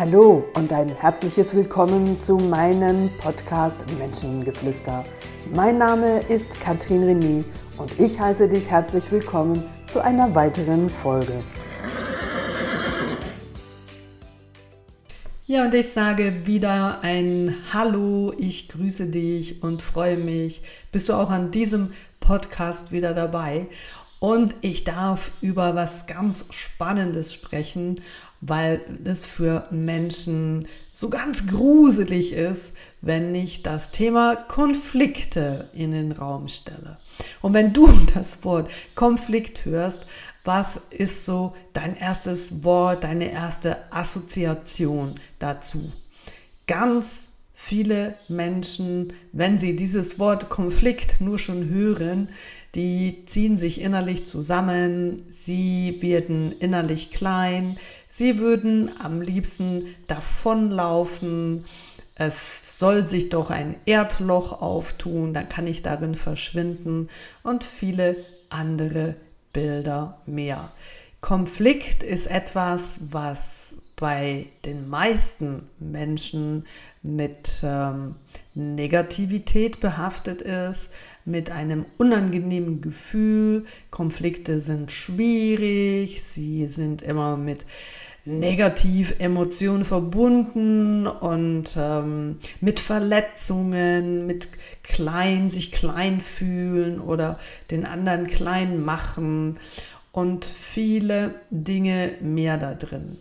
Hallo und ein herzliches Willkommen zu meinem Podcast Menschengeflüster. Mein Name ist Katrin René und ich heiße dich herzlich willkommen zu einer weiteren Folge. Ja, und ich sage wieder ein Hallo, ich grüße dich und freue mich. Bist du auch an diesem Podcast wieder dabei? Und ich darf über was ganz Spannendes sprechen weil es für Menschen so ganz gruselig ist, wenn ich das Thema Konflikte in den Raum stelle. Und wenn du das Wort Konflikt hörst, was ist so dein erstes Wort, deine erste Assoziation dazu? Ganz viele Menschen, wenn sie dieses Wort Konflikt nur schon hören, die ziehen sich innerlich zusammen, sie werden innerlich klein, sie würden am liebsten davonlaufen. Es soll sich doch ein Erdloch auftun, dann kann ich darin verschwinden. Und viele andere Bilder mehr. Konflikt ist etwas, was bei den meisten Menschen mit ähm, Negativität behaftet ist, mit einem unangenehmen Gefühl. Konflikte sind schwierig, sie sind immer mit Negativ-Emotionen verbunden und ähm, mit Verletzungen, mit klein, sich klein fühlen oder den anderen klein machen und viele Dinge mehr da drin.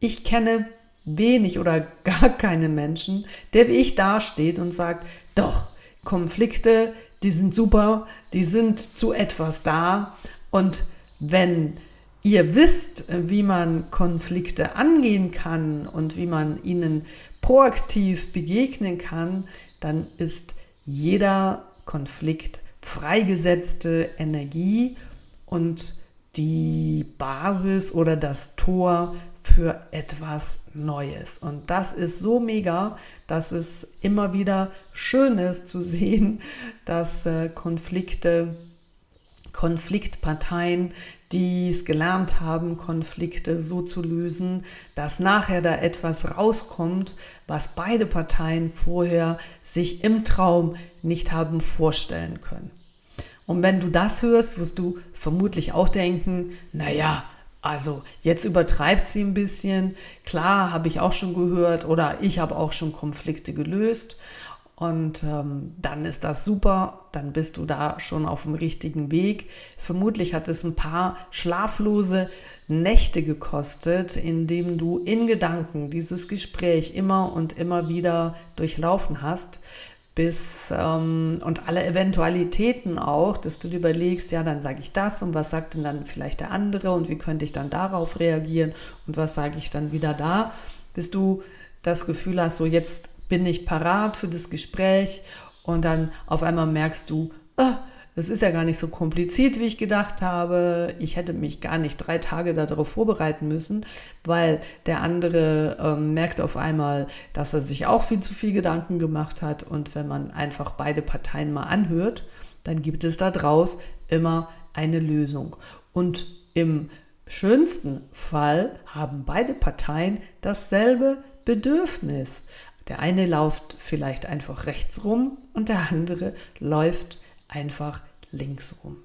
Ich kenne wenig oder gar keine Menschen, der wie ich dasteht und sagt, doch, Konflikte, die sind super, die sind zu etwas da. Und wenn ihr wisst, wie man Konflikte angehen kann und wie man ihnen proaktiv begegnen kann, dann ist jeder Konflikt freigesetzte Energie und die Basis oder das Tor für etwas Neues. Und das ist so mega, dass es immer wieder schön ist zu sehen, dass äh, Konflikte, Konfliktparteien, die es gelernt haben, Konflikte so zu lösen, dass nachher da etwas rauskommt, was beide Parteien vorher sich im Traum nicht haben vorstellen können. Und wenn du das hörst, wirst du vermutlich auch denken, naja, also jetzt übertreibt sie ein bisschen. Klar, habe ich auch schon gehört oder ich habe auch schon Konflikte gelöst. Und ähm, dann ist das super, dann bist du da schon auf dem richtigen Weg. Vermutlich hat es ein paar schlaflose Nächte gekostet, indem du in Gedanken dieses Gespräch immer und immer wieder durchlaufen hast bis ähm, und alle Eventualitäten auch, dass du dir überlegst, ja, dann sage ich das und was sagt denn dann vielleicht der andere und wie könnte ich dann darauf reagieren und was sage ich dann wieder da, bis du das Gefühl hast, so jetzt bin ich parat für das Gespräch und dann auf einmal merkst du, ah, das ist ja gar nicht so kompliziert, wie ich gedacht habe. Ich hätte mich gar nicht drei Tage darauf vorbereiten müssen, weil der andere ähm, merkt auf einmal, dass er sich auch viel zu viel Gedanken gemacht hat. Und wenn man einfach beide Parteien mal anhört, dann gibt es da draus immer eine Lösung. Und im schönsten Fall haben beide Parteien dasselbe Bedürfnis. Der eine läuft vielleicht einfach rechts rum und der andere läuft einfach links rum.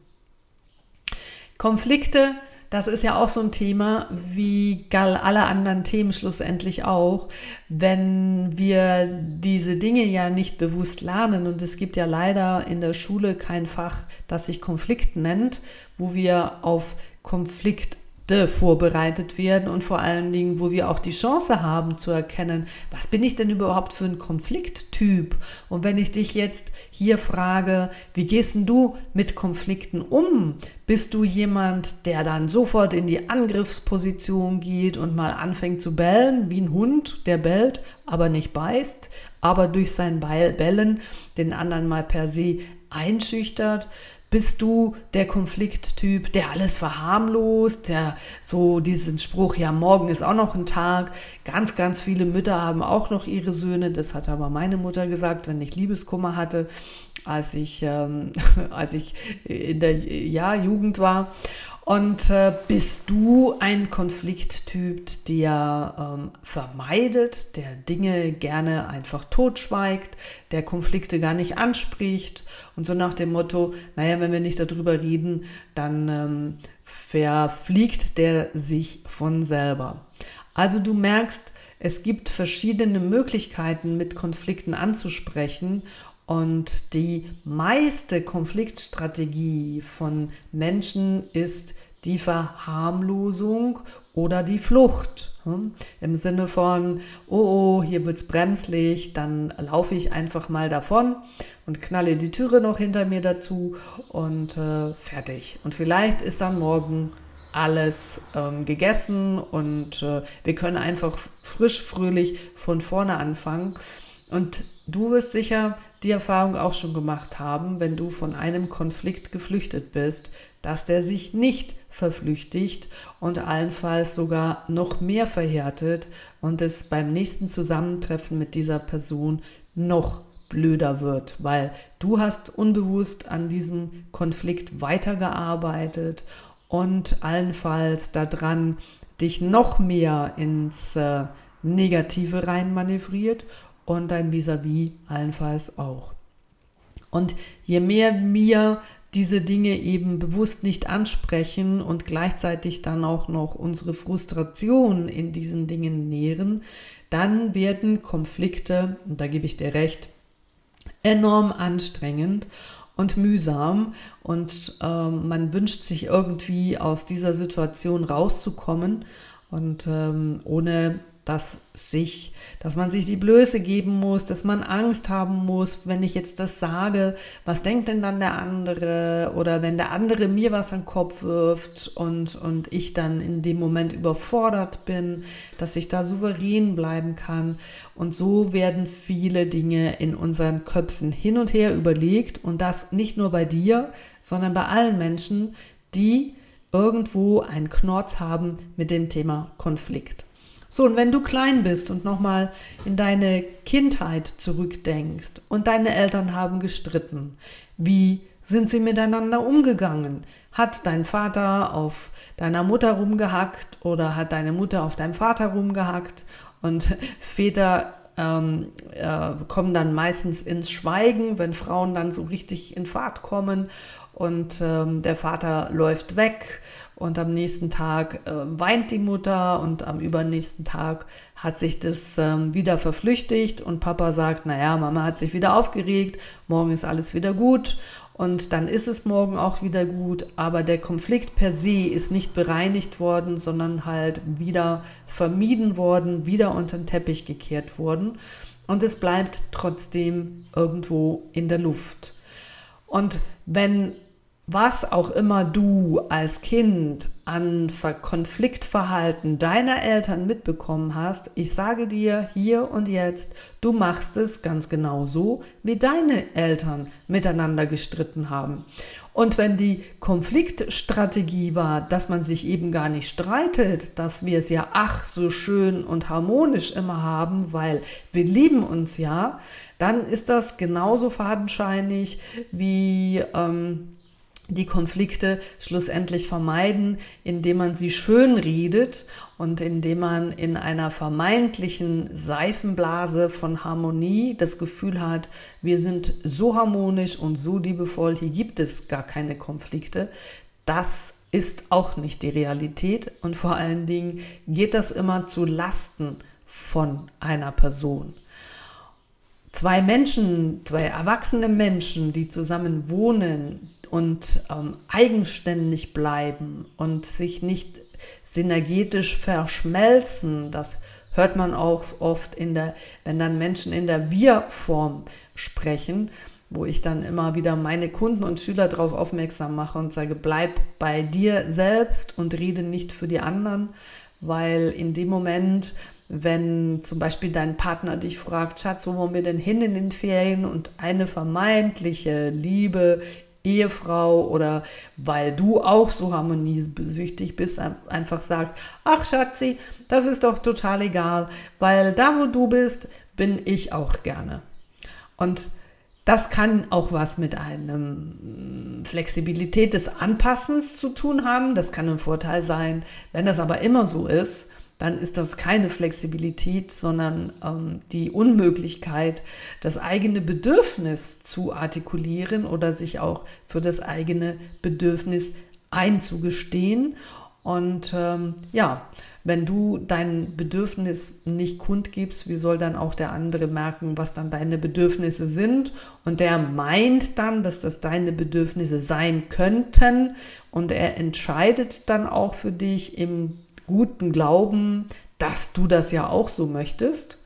Konflikte, das ist ja auch so ein Thema, wie alle anderen Themen schlussendlich auch, wenn wir diese Dinge ja nicht bewusst lernen. Und es gibt ja leider in der Schule kein Fach, das sich Konflikt nennt, wo wir auf Konflikt vorbereitet werden und vor allen Dingen, wo wir auch die Chance haben zu erkennen, was bin ich denn überhaupt für ein Konflikttyp? Und wenn ich dich jetzt hier frage, wie gehst denn du mit Konflikten um? Bist du jemand, der dann sofort in die Angriffsposition geht und mal anfängt zu bellen, wie ein Hund, der bellt, aber nicht beißt, aber durch sein Bellen den anderen mal per se einschüchtert? Bist du der Konflikttyp, der alles verharmlost, der so diesen Spruch, ja, morgen ist auch noch ein Tag. Ganz, ganz viele Mütter haben auch noch ihre Söhne. Das hat aber meine Mutter gesagt, wenn ich Liebeskummer hatte, als ich, ähm, als ich in der ja, Jugend war. Und äh, bist du ein Konflikttyp, der ähm, vermeidet, der Dinge gerne einfach totschweigt, der Konflikte gar nicht anspricht und so nach dem Motto, naja, wenn wir nicht darüber reden, dann ähm, verfliegt der sich von selber. Also du merkst, es gibt verschiedene Möglichkeiten, mit Konflikten anzusprechen und die meiste Konfliktstrategie von Menschen ist die Verharmlosung oder die Flucht. Hm? Im Sinne von, oh, oh hier es bremslich, dann laufe ich einfach mal davon und knalle die Türe noch hinter mir dazu und äh, fertig. Und vielleicht ist dann morgen alles ähm, gegessen und äh, wir können einfach frisch, fröhlich von vorne anfangen. Und du wirst sicher die Erfahrung auch schon gemacht haben, wenn du von einem Konflikt geflüchtet bist, dass der sich nicht verflüchtigt und allenfalls sogar noch mehr verhärtet und es beim nächsten Zusammentreffen mit dieser Person noch blöder wird, weil du hast unbewusst an diesem Konflikt weitergearbeitet und allenfalls daran dich noch mehr ins äh, Negative reinmanövriert und dein Vis-a-vis -vis allenfalls auch. Und je mehr wir diese Dinge eben bewusst nicht ansprechen und gleichzeitig dann auch noch unsere Frustration in diesen Dingen nähren, dann werden Konflikte, und da gebe ich dir recht, enorm anstrengend und mühsam. Und ähm, man wünscht sich irgendwie aus dieser Situation rauszukommen. Und ähm, ohne dass sich, dass man sich die Blöße geben muss, dass man Angst haben muss, wenn ich jetzt das sage, was denkt denn dann der andere oder wenn der andere mir was an den Kopf wirft und, und ich dann in dem Moment überfordert bin, dass ich da souverän bleiben kann. Und so werden viele Dinge in unseren Köpfen hin und her überlegt und das nicht nur bei dir, sondern bei allen Menschen, die irgendwo einen Knorz haben mit dem Thema Konflikt. So, und wenn du klein bist und nochmal in deine Kindheit zurückdenkst und deine Eltern haben gestritten, wie sind sie miteinander umgegangen? Hat dein Vater auf deiner Mutter rumgehackt oder hat deine Mutter auf deinem Vater rumgehackt? Und Väter ähm, äh, kommen dann meistens ins Schweigen, wenn Frauen dann so richtig in Fahrt kommen und ähm, der Vater läuft weg und am nächsten Tag äh, weint die Mutter und am übernächsten Tag hat sich das ähm, wieder verflüchtigt und Papa sagt, naja, Mama hat sich wieder aufgeregt, morgen ist alles wieder gut und dann ist es morgen auch wieder gut, aber der Konflikt per se ist nicht bereinigt worden, sondern halt wieder vermieden worden, wieder unter den Teppich gekehrt worden und es bleibt trotzdem irgendwo in der Luft. Und wenn was auch immer du als Kind an Konfliktverhalten deiner Eltern mitbekommen hast, ich sage dir hier und jetzt, du machst es ganz genau so, wie deine Eltern miteinander gestritten haben. Und wenn die Konfliktstrategie war, dass man sich eben gar nicht streitet, dass wir es ja ach so schön und harmonisch immer haben, weil wir lieben uns ja, dann ist das genauso fadenscheinig wie ähm, die Konflikte schlussendlich vermeiden, indem man sie schön redet und indem man in einer vermeintlichen Seifenblase von Harmonie das Gefühl hat, wir sind so harmonisch und so liebevoll, hier gibt es gar keine Konflikte. Das ist auch nicht die Realität und vor allen Dingen geht das immer zu Lasten von einer Person. Zwei Menschen, zwei erwachsene Menschen, die zusammen wohnen, und ähm, eigenständig bleiben und sich nicht synergetisch verschmelzen. Das hört man auch oft in der, wenn dann Menschen in der Wir-Form sprechen, wo ich dann immer wieder meine Kunden und Schüler darauf aufmerksam mache und sage, bleib bei dir selbst und rede nicht für die anderen, weil in dem Moment, wenn zum Beispiel dein Partner dich fragt, Schatz, wo wollen wir denn hin in den Ferien und eine vermeintliche Liebe Ehefrau oder weil du auch so harmoniesüchtig bist, einfach sagst, ach Schatzi, das ist doch total egal, weil da, wo du bist, bin ich auch gerne. Und Das kann auch was mit einem Flexibilität des Anpassens zu tun haben. Das kann ein Vorteil sein. Wenn das aber immer so ist, dann ist das keine Flexibilität, sondern ähm, die Unmöglichkeit, das eigene Bedürfnis zu artikulieren oder sich auch für das eigene Bedürfnis einzugestehen. Und ähm, ja, wenn du dein Bedürfnis nicht kundgibst, wie soll dann auch der andere merken, was dann deine Bedürfnisse sind? Und der meint dann, dass das deine Bedürfnisse sein könnten und er entscheidet dann auch für dich im guten Glauben, dass du das ja auch so möchtest.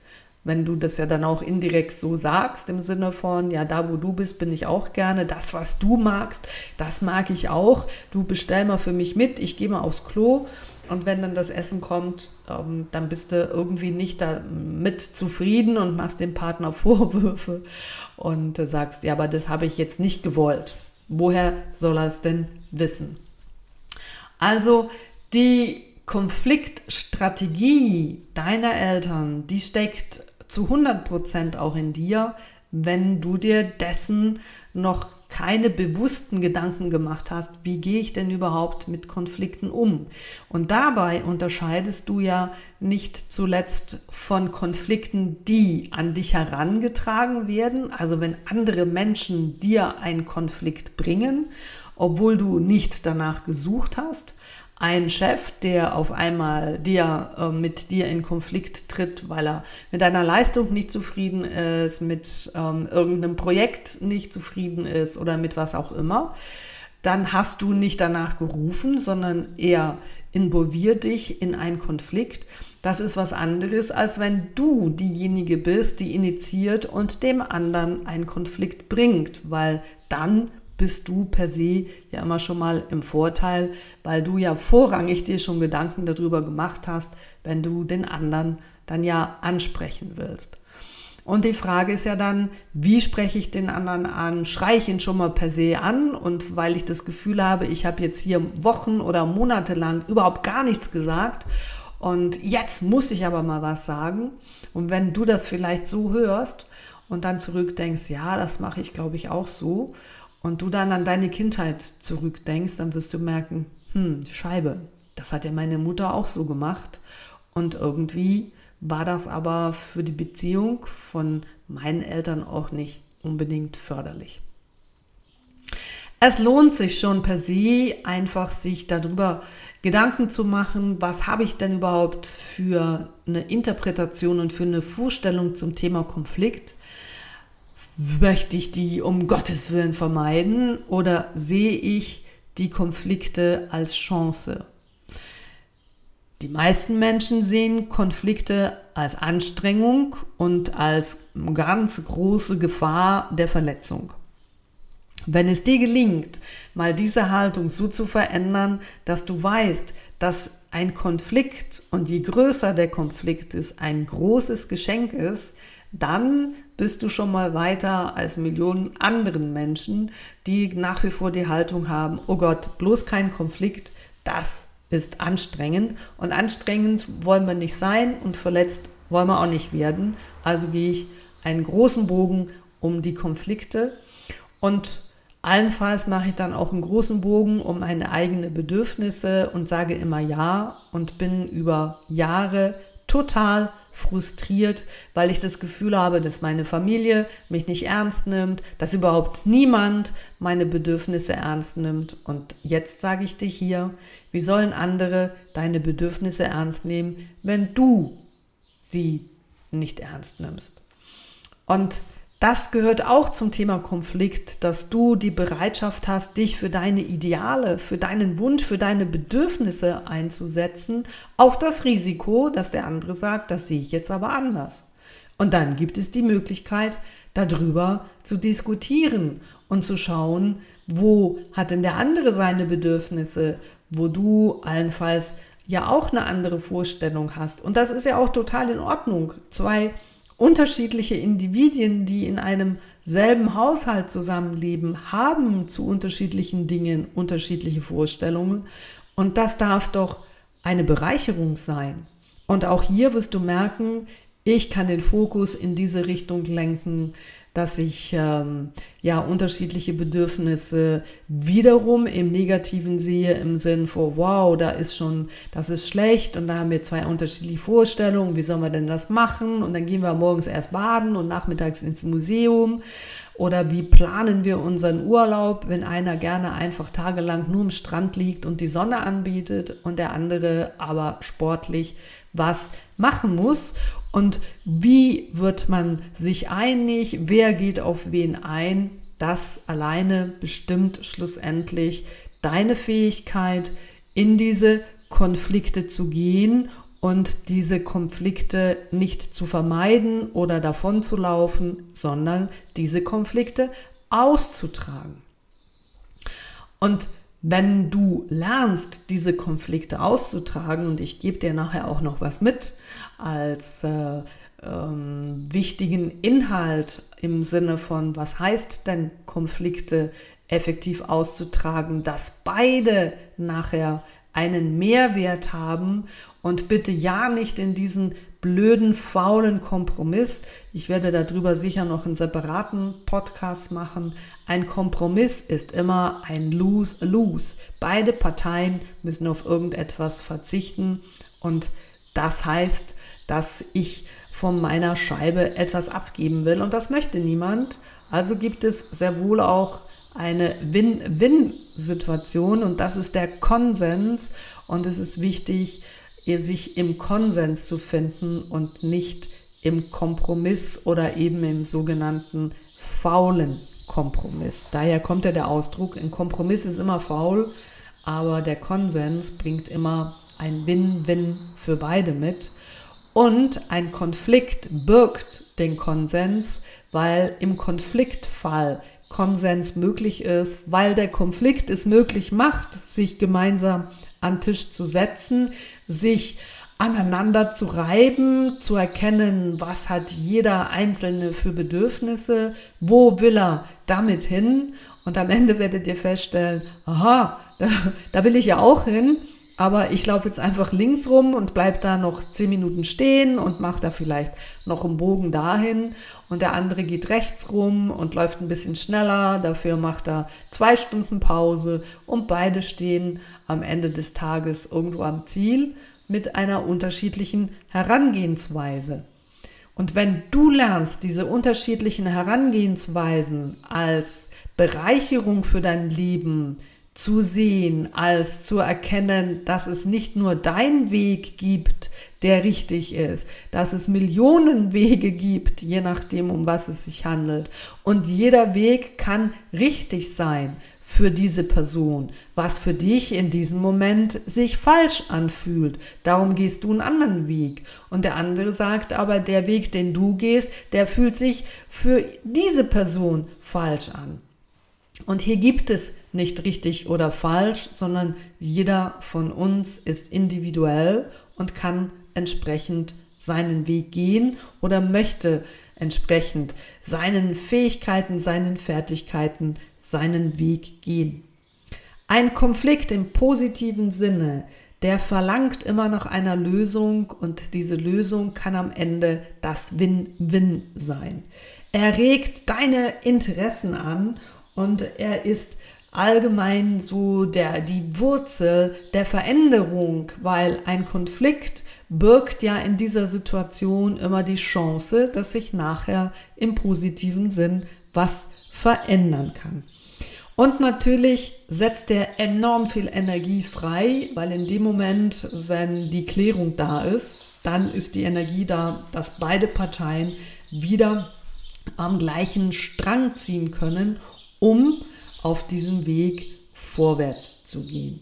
Wenn du das ja dann auch indirekt so sagst, im Sinne von, ja, da wo du bist, bin ich auch gerne. Das, was du magst, das mag ich auch. Du bestell mal für mich mit, ich gehe mal aufs Klo. Und wenn dann das Essen kommt, ähm, dann bist du irgendwie nicht damit zufrieden und machst dem Partner Vorwürfe und äh, sagst, ja, aber das habe ich jetzt nicht gewollt. Woher soll er es denn wissen? Also die Konfliktstrategie deiner Eltern, die steckt zu 100% auch in dir, wenn du dir dessen noch keine bewussten Gedanken gemacht hast, wie gehe ich denn überhaupt mit Konflikten um? Und dabei unterscheidest du ja nicht zuletzt von Konflikten, die an dich herangetragen werden, also wenn andere Menschen dir einen Konflikt bringen, obwohl du nicht danach gesucht hast, ein Chef, der auf einmal dir, äh, mit dir in Konflikt tritt, weil er mit deiner Leistung nicht zufrieden ist, mit ähm, irgendeinem Projekt nicht zufrieden ist oder mit was auch immer, dann hast du nicht danach gerufen, sondern eher involvier dich in einen Konflikt. Das ist was anderes, als wenn du diejenige bist, die initiiert und dem anderen einen Konflikt bringt, weil dann bist du per se ja immer schon mal im Vorteil, weil du ja vorrangig dir schon Gedanken darüber gemacht hast, wenn du den anderen dann ja ansprechen willst. Und die Frage ist ja dann, wie spreche ich den anderen an? Schreie ich ihn schon mal per se an? Und weil ich das Gefühl habe, ich habe jetzt hier Wochen oder Monate lang überhaupt gar nichts gesagt und jetzt muss ich aber mal was sagen. Und wenn du das vielleicht so hörst und dann zurückdenkst, ja, das mache ich glaube ich auch so und du dann an deine Kindheit zurückdenkst, dann wirst du merken, hm, Scheibe, das hat ja meine Mutter auch so gemacht. Und irgendwie war das aber für die Beziehung von meinen Eltern auch nicht unbedingt förderlich. Es lohnt sich schon per se einfach sich darüber Gedanken zu machen, was habe ich denn überhaupt für eine Interpretation und für eine Vorstellung zum Thema Konflikt möchte ich die um Gottes Willen vermeiden oder sehe ich die Konflikte als Chance? Die meisten Menschen sehen Konflikte als Anstrengung und als ganz große Gefahr der Verletzung. Wenn es dir gelingt, mal diese Haltung so zu verändern, dass du weißt, dass ein Konflikt und je größer der Konflikt ist, ein großes Geschenk ist, dann bist du schon mal weiter als Millionen anderen Menschen, die nach wie vor die Haltung haben, oh Gott, bloß kein Konflikt, das ist anstrengend. Und anstrengend wollen wir nicht sein und verletzt wollen wir auch nicht werden. Also gehe ich einen großen Bogen um die Konflikte und allenfalls mache ich dann auch einen großen Bogen um meine eigenen Bedürfnisse und sage immer ja und bin über Jahre total frustriert, weil ich das Gefühl habe, dass meine Familie mich nicht ernst nimmt, dass überhaupt niemand meine Bedürfnisse ernst nimmt. Und jetzt sage ich dir hier, wie sollen andere deine Bedürfnisse ernst nehmen, wenn du sie nicht ernst nimmst? Und das gehört auch zum Thema Konflikt, dass du die Bereitschaft hast, dich für deine Ideale, für deinen Wunsch, für deine Bedürfnisse einzusetzen, auch das Risiko, dass der andere sagt, das sehe ich jetzt aber anders. Und dann gibt es die Möglichkeit, darüber zu diskutieren und zu schauen, wo hat denn der andere seine Bedürfnisse, wo du allenfalls ja auch eine andere Vorstellung hast. Und das ist ja auch total in Ordnung. Zwei Unterschiedliche Individuen, die in einem selben Haushalt zusammenleben, haben zu unterschiedlichen Dingen unterschiedliche Vorstellungen. Und das darf doch eine Bereicherung sein. Und auch hier wirst du merken, Ich kann den Fokus in diese Richtung lenken, dass ich ähm, ja unterschiedliche Bedürfnisse wiederum im Negativen sehe, im Sinn von, wow, da ist schon, das ist schlecht und da haben wir zwei unterschiedliche Vorstellungen, wie sollen wir denn das machen? Und dann gehen wir morgens erst baden und nachmittags ins Museum. Oder wie planen wir unseren Urlaub, wenn einer gerne einfach tagelang nur am Strand liegt und die Sonne anbietet und der andere aber sportlich was machen muss? Und wie wird man sich einig? Wer geht auf wen ein? Das alleine bestimmt schlussendlich deine Fähigkeit, in diese Konflikte zu gehen und diese Konflikte nicht zu vermeiden oder davon zu laufen, sondern diese Konflikte auszutragen. Und wenn du lernst, diese Konflikte auszutragen, und ich gebe dir nachher auch noch was mit als äh, ähm, wichtigen Inhalt im Sinne von, was heißt denn Konflikte effektiv auszutragen, dass beide nachher einen Mehrwert haben und bitte ja nicht in diesen blöden, faulen Kompromiss. Ich werde darüber sicher noch einen separaten Podcast machen. Ein Kompromiss ist immer ein Lose-Lose. Beide Parteien müssen auf irgendetwas verzichten und das heißt, dass ich von meiner Scheibe etwas abgeben will und das möchte niemand. Also gibt es sehr wohl auch eine Win-Win-Situation und das ist der Konsens und es ist wichtig, sich im Konsens zu finden und nicht im Kompromiss oder eben im sogenannten faulen Kompromiss. Daher kommt ja der Ausdruck, ein Kompromiss ist immer faul, aber der Konsens bringt immer ein Win-Win für beide mit. Und ein Konflikt birgt den Konsens, weil im Konfliktfall Konsens möglich ist, weil der Konflikt es möglich macht, sich gemeinsam an Tisch zu setzen, sich aneinander zu reiben, zu erkennen, was hat jeder Einzelne für Bedürfnisse, wo will er damit hin? Und am Ende werdet ihr feststellen, aha, da, da will ich ja auch hin, aber ich laufe jetzt einfach links rum und bleib da noch zehn Minuten stehen und mache da vielleicht noch einen Bogen dahin und der andere geht rechts rum und läuft ein bisschen schneller. Dafür macht er zwei Stunden Pause und beide stehen am Ende des Tages irgendwo am Ziel mit einer unterschiedlichen Herangehensweise. Und wenn du lernst, diese unterschiedlichen Herangehensweisen als Bereicherung für dein Leben zu sehen, als zu erkennen, dass es nicht nur dein Weg gibt, der richtig ist, dass es Millionen Wege gibt, je nachdem, um was es sich handelt. Und jeder Weg kann richtig sein für diese Person, was für dich in diesem Moment sich falsch anfühlt. Darum gehst du einen anderen Weg. Und der andere sagt aber, der Weg, den du gehst, der fühlt sich für diese Person falsch an. Und hier gibt es nicht richtig oder falsch, sondern jeder von uns ist individuell und kann entsprechend seinen Weg gehen oder möchte entsprechend seinen Fähigkeiten, seinen Fertigkeiten seinen Weg gehen. Ein Konflikt im positiven Sinne, der verlangt immer nach einer Lösung und diese Lösung kann am Ende das Win-Win sein. Er regt deine Interessen an und er ist allgemein so der, die Wurzel der Veränderung, weil ein Konflikt birgt ja in dieser Situation immer die Chance, dass sich nachher im positiven Sinn was verändern kann. Und natürlich setzt er enorm viel Energie frei, weil in dem Moment, wenn die Klärung da ist, dann ist die Energie da, dass beide Parteien wieder am gleichen Strang ziehen können, um auf diesem Weg vorwärts zu gehen.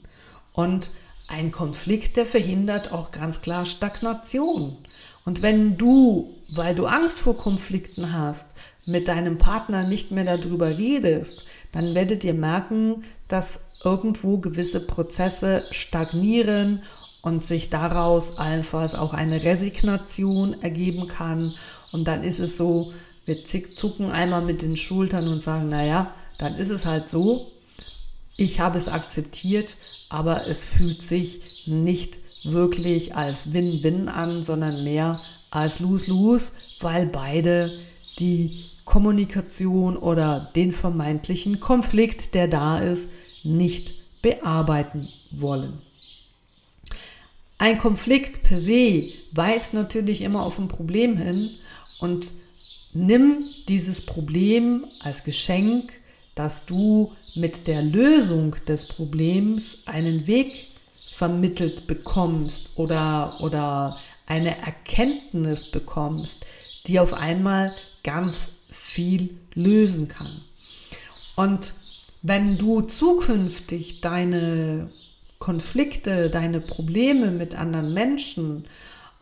Und ein Konflikt, der verhindert auch ganz klar Stagnation. Und wenn du, weil du Angst vor Konflikten hast, mit deinem Partner nicht mehr darüber redest, dann werdet ihr merken, dass irgendwo gewisse Prozesse stagnieren und sich daraus allenfalls auch eine Resignation ergeben kann. Und dann ist es so, wir zucken einmal mit den Schultern und sagen, naja, dann ist es halt so, ich habe es akzeptiert, aber es fühlt sich nicht wirklich als Win-Win an, sondern mehr als Lose-Lose, weil beide die Kommunikation oder den vermeintlichen Konflikt, der da ist, nicht bearbeiten wollen. Ein Konflikt per se weist natürlich immer auf ein Problem hin und nimm dieses Problem als Geschenk, dass du mit der Lösung des Problems einen Weg vermittelt bekommst oder, oder eine Erkenntnis bekommst, die auf einmal ganz viel lösen kann. Und wenn du zukünftig deine Konflikte, deine Probleme mit anderen Menschen,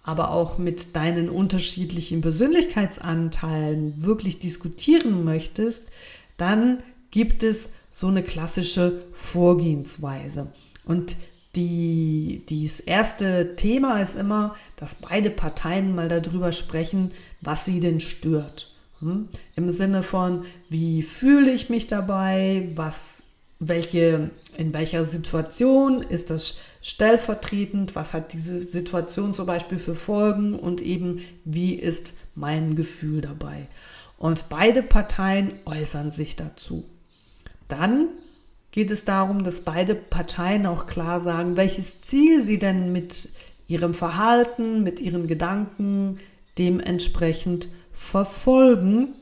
aber auch mit deinen unterschiedlichen Persönlichkeitsanteilen wirklich diskutieren möchtest, dann gibt es so eine klassische Vorgehensweise. Und die, das erste Thema ist immer, dass beide Parteien mal darüber sprechen, was sie denn stört. Hm? Im Sinne von, wie fühle ich mich dabei, was, welche, in welcher Situation ist das stellvertretend, was hat diese Situation zum Beispiel für Folgen und eben wie ist mein Gefühl dabei. Und beide Parteien äußern sich dazu. Dann geht es darum, dass beide Parteien auch klar sagen, welches Ziel sie denn mit ihrem Verhalten, mit ihren Gedanken dementsprechend verfolgen.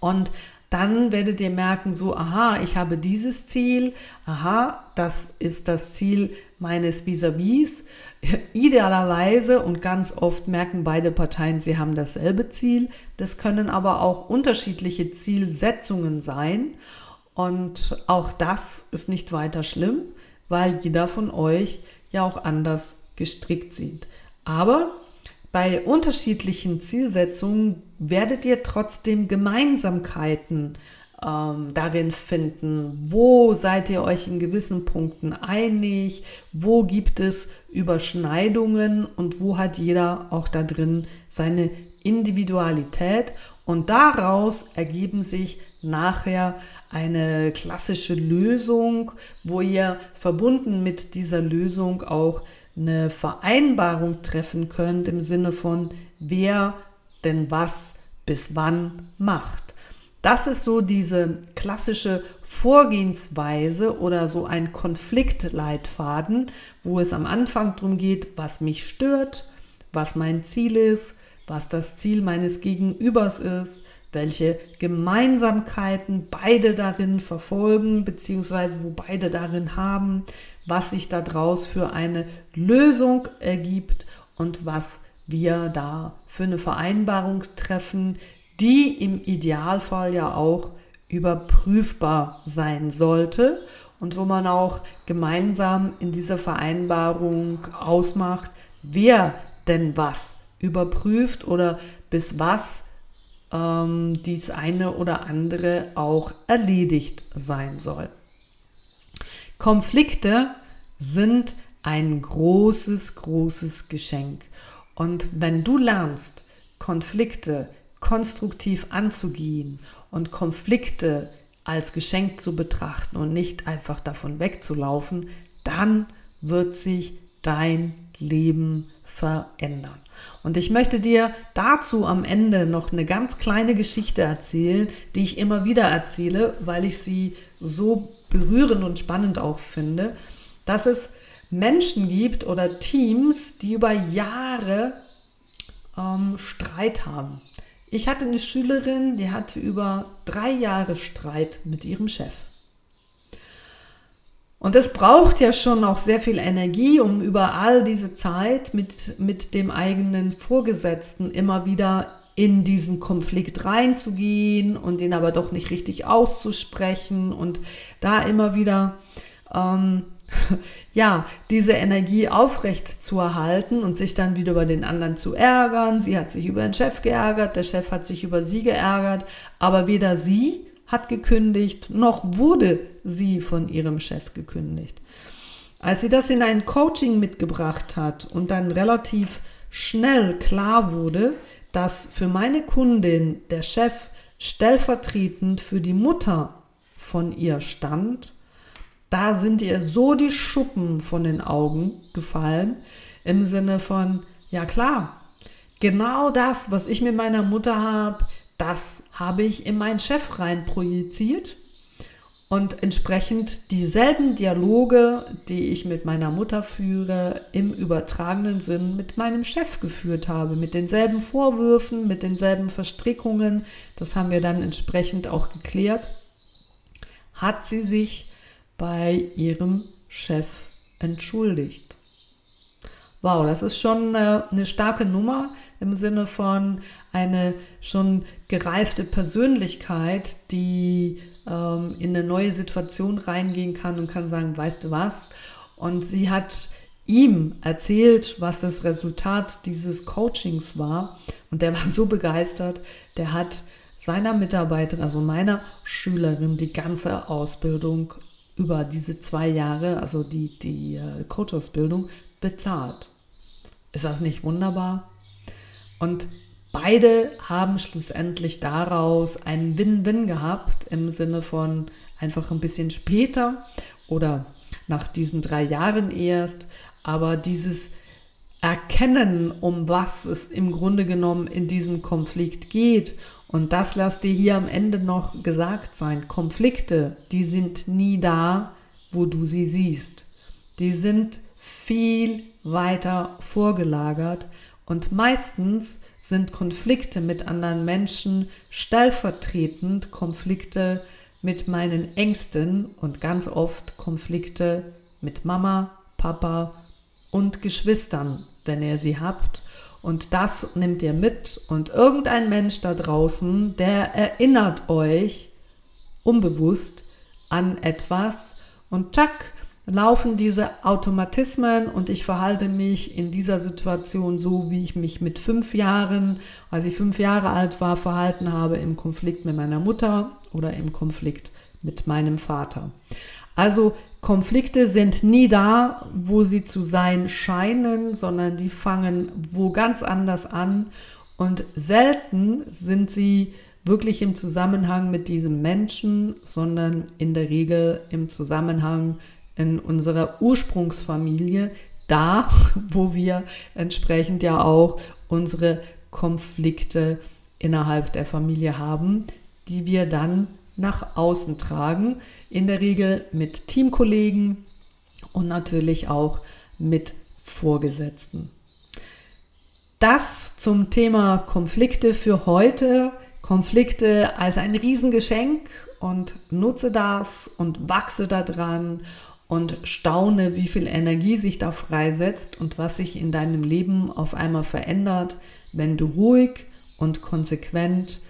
Und dann werdet ihr merken, so, aha, ich habe dieses Ziel, aha, das ist das Ziel meines Vis-a-vis. Idealerweise und ganz oft merken beide Parteien, sie haben dasselbe Ziel. Das können aber auch unterschiedliche Zielsetzungen sein. Und auch das ist nicht weiter schlimm, weil jeder von euch ja auch anders gestrickt sieht. Aber bei unterschiedlichen Zielsetzungen werdet ihr trotzdem Gemeinsamkeiten ähm, darin finden. Wo seid ihr euch in gewissen Punkten einig? Wo gibt es Überschneidungen? Und wo hat jeder auch da drin seine Individualität? Und daraus ergeben sich nachher eine klassische Lösung, wo ihr verbunden mit dieser Lösung auch eine Vereinbarung treffen könnt im Sinne von, wer denn was bis wann macht. Das ist so diese klassische Vorgehensweise oder so ein Konfliktleitfaden, wo es am Anfang darum geht, was mich stört, was mein Ziel ist, was das Ziel meines Gegenübers ist, welche Gemeinsamkeiten beide darin verfolgen, beziehungsweise wo beide darin haben, was sich daraus für eine Lösung ergibt und was wir da für eine Vereinbarung treffen, die im Idealfall ja auch überprüfbar sein sollte und wo man auch gemeinsam in dieser Vereinbarung ausmacht, wer denn was überprüft oder bis was ähm, dies eine oder andere auch erledigt sein soll. Konflikte sind ein großes, großes Geschenk. Und wenn du lernst, Konflikte konstruktiv anzugehen und Konflikte als Geschenk zu betrachten und nicht einfach davon wegzulaufen, dann wird sich dein Leben verändern. Und ich möchte dir dazu am Ende noch eine ganz kleine Geschichte erzählen, die ich immer wieder erzähle, weil ich sie so berührend und spannend auch finde, dass es Menschen gibt oder Teams, die über Jahre ähm, Streit haben. Ich hatte eine Schülerin, die hatte über drei Jahre Streit mit ihrem Chef. Und es braucht ja schon auch sehr viel Energie, um über all diese Zeit mit, mit dem eigenen Vorgesetzten immer wieder in diesen Konflikt reinzugehen und den aber doch nicht richtig auszusprechen und da immer wieder ähm, ja diese Energie aufrecht zu erhalten und sich dann wieder über den anderen zu ärgern. Sie hat sich über den Chef geärgert, der Chef hat sich über sie geärgert, aber weder sie hat gekündigt, noch wurde sie von ihrem Chef gekündigt. Als sie das in ein Coaching mitgebracht hat und dann relativ schnell klar wurde, dass für meine Kundin der Chef stellvertretend für die Mutter von ihr stand, da sind ihr so die Schuppen von den Augen gefallen im Sinne von, ja klar, genau das, was ich mit meiner Mutter habe, das habe ich in meinen Chef rein projiziert und entsprechend dieselben Dialoge, die ich mit meiner Mutter führe, im übertragenen Sinn mit meinem Chef geführt habe, mit denselben Vorwürfen, mit denselben Verstrickungen, das haben wir dann entsprechend auch geklärt, hat sie sich bei ihrem Chef entschuldigt. Wow, das ist schon eine, eine starke Nummer im Sinne von eine schon gereifte Persönlichkeit, die ähm, in eine neue Situation reingehen kann und kann sagen, weißt du was? Und sie hat ihm erzählt, was das Resultat dieses Coachings war. Und der war so begeistert, der hat seiner Mitarbeiterin, also meiner Schülerin, die ganze Ausbildung über diese zwei Jahre, also die, die äh, Coach-Ausbildung, bezahlt. Ist das nicht wunderbar? Und beide haben schlussendlich daraus einen Win-Win gehabt im Sinne von einfach ein bisschen später oder nach diesen drei Jahren erst, aber dieses Erkennen, um was es im Grunde genommen in diesem Konflikt geht. Und das lasst dir hier am Ende noch gesagt sein. Konflikte, die sind nie da, wo du sie siehst. Die sind viel weiter vorgelagert und meistens sind Konflikte mit anderen Menschen stellvertretend Konflikte mit meinen Ängsten und ganz oft Konflikte mit Mama, Papa und Geschwistern, wenn ihr sie habt. Und das nimmt ihr mit und irgendein Mensch da draußen, der erinnert euch unbewusst an etwas und tack, laufen diese Automatismen und ich verhalte mich in dieser Situation so, wie ich mich mit fünf Jahren, als ich fünf Jahre alt war, verhalten habe im Konflikt mit meiner Mutter oder im Konflikt mit meinem Vater. Also Konflikte sind nie da, wo sie zu sein scheinen, sondern die fangen wo ganz anders an und selten sind sie wirklich im Zusammenhang mit diesem Menschen, sondern in der Regel im Zusammenhang in unserer Ursprungsfamilie, da, wo wir entsprechend ja auch unsere Konflikte innerhalb der Familie haben, die wir dann nach außen tragen, in der Regel mit Teamkollegen und natürlich auch mit Vorgesetzten. Das zum Thema Konflikte für heute. Konflikte als ein Riesengeschenk und nutze das und wachse daran und staune, wie viel Energie sich da freisetzt und was sich in deinem Leben auf einmal verändert, wenn du ruhig und konsequent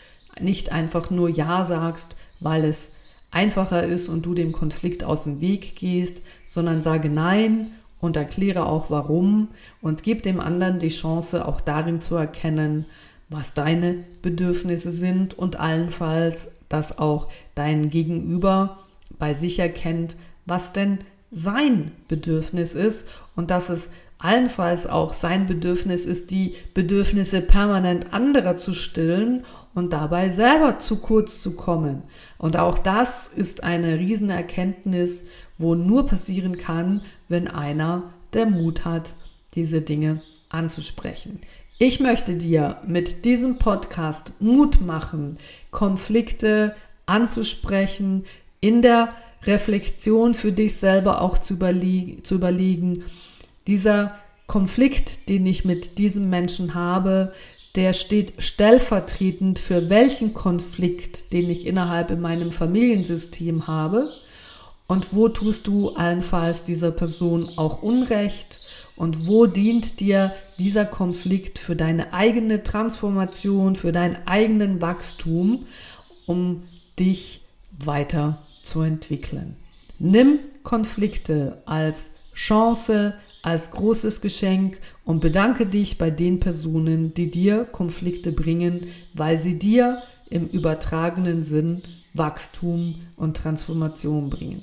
nicht einfach nur Ja sagst, weil es einfacher ist und du dem Konflikt aus dem Weg gehst, sondern sage Nein und erkläre auch warum und gib dem anderen die Chance, auch darin zu erkennen, was deine Bedürfnisse sind und allenfalls, dass auch dein Gegenüber bei sich erkennt, was denn sein Bedürfnis ist und dass es allenfalls auch sein Bedürfnis ist, die Bedürfnisse permanent anderer zu stillen und dabei selber zu kurz zu kommen. Und auch das ist eine Riesenerkenntnis, wo nur passieren kann, wenn einer der Mut hat, diese Dinge anzusprechen. Ich möchte dir mit diesem Podcast Mut machen, Konflikte anzusprechen, in der Reflexion für dich selber auch zu, überlie zu überlegen. Dieser Konflikt, den ich mit diesem Menschen habe, der steht stellvertretend für welchen Konflikt, den ich innerhalb in meinem Familiensystem habe und wo tust du allenfalls dieser Person auch Unrecht und wo dient dir dieser Konflikt für deine eigene Transformation, für deinen eigenen Wachstum, um dich weiter zu entwickeln. Nimm Konflikte als Chance, als großes Geschenk und bedanke dich bei den Personen, die dir Konflikte bringen, weil sie dir im übertragenen Sinn Wachstum und Transformation bringen.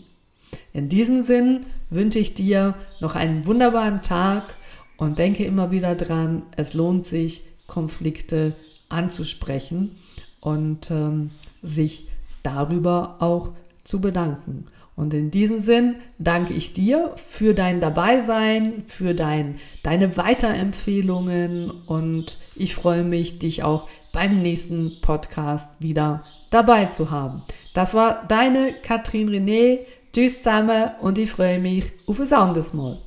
In diesem Sinn wünsche ich dir noch einen wunderbaren Tag und denke immer wieder dran, es lohnt sich, Konflikte anzusprechen und ähm, sich darüber auch zu bedanken. Und in diesem Sinn danke ich dir für dein Dabeisein, für dein, deine Weiterempfehlungen und ich freue mich, dich auch beim nächsten Podcast wieder dabei zu haben. Das war deine Katrin René. Tschüss zusammen und ich freue mich auf ein anderes Mal.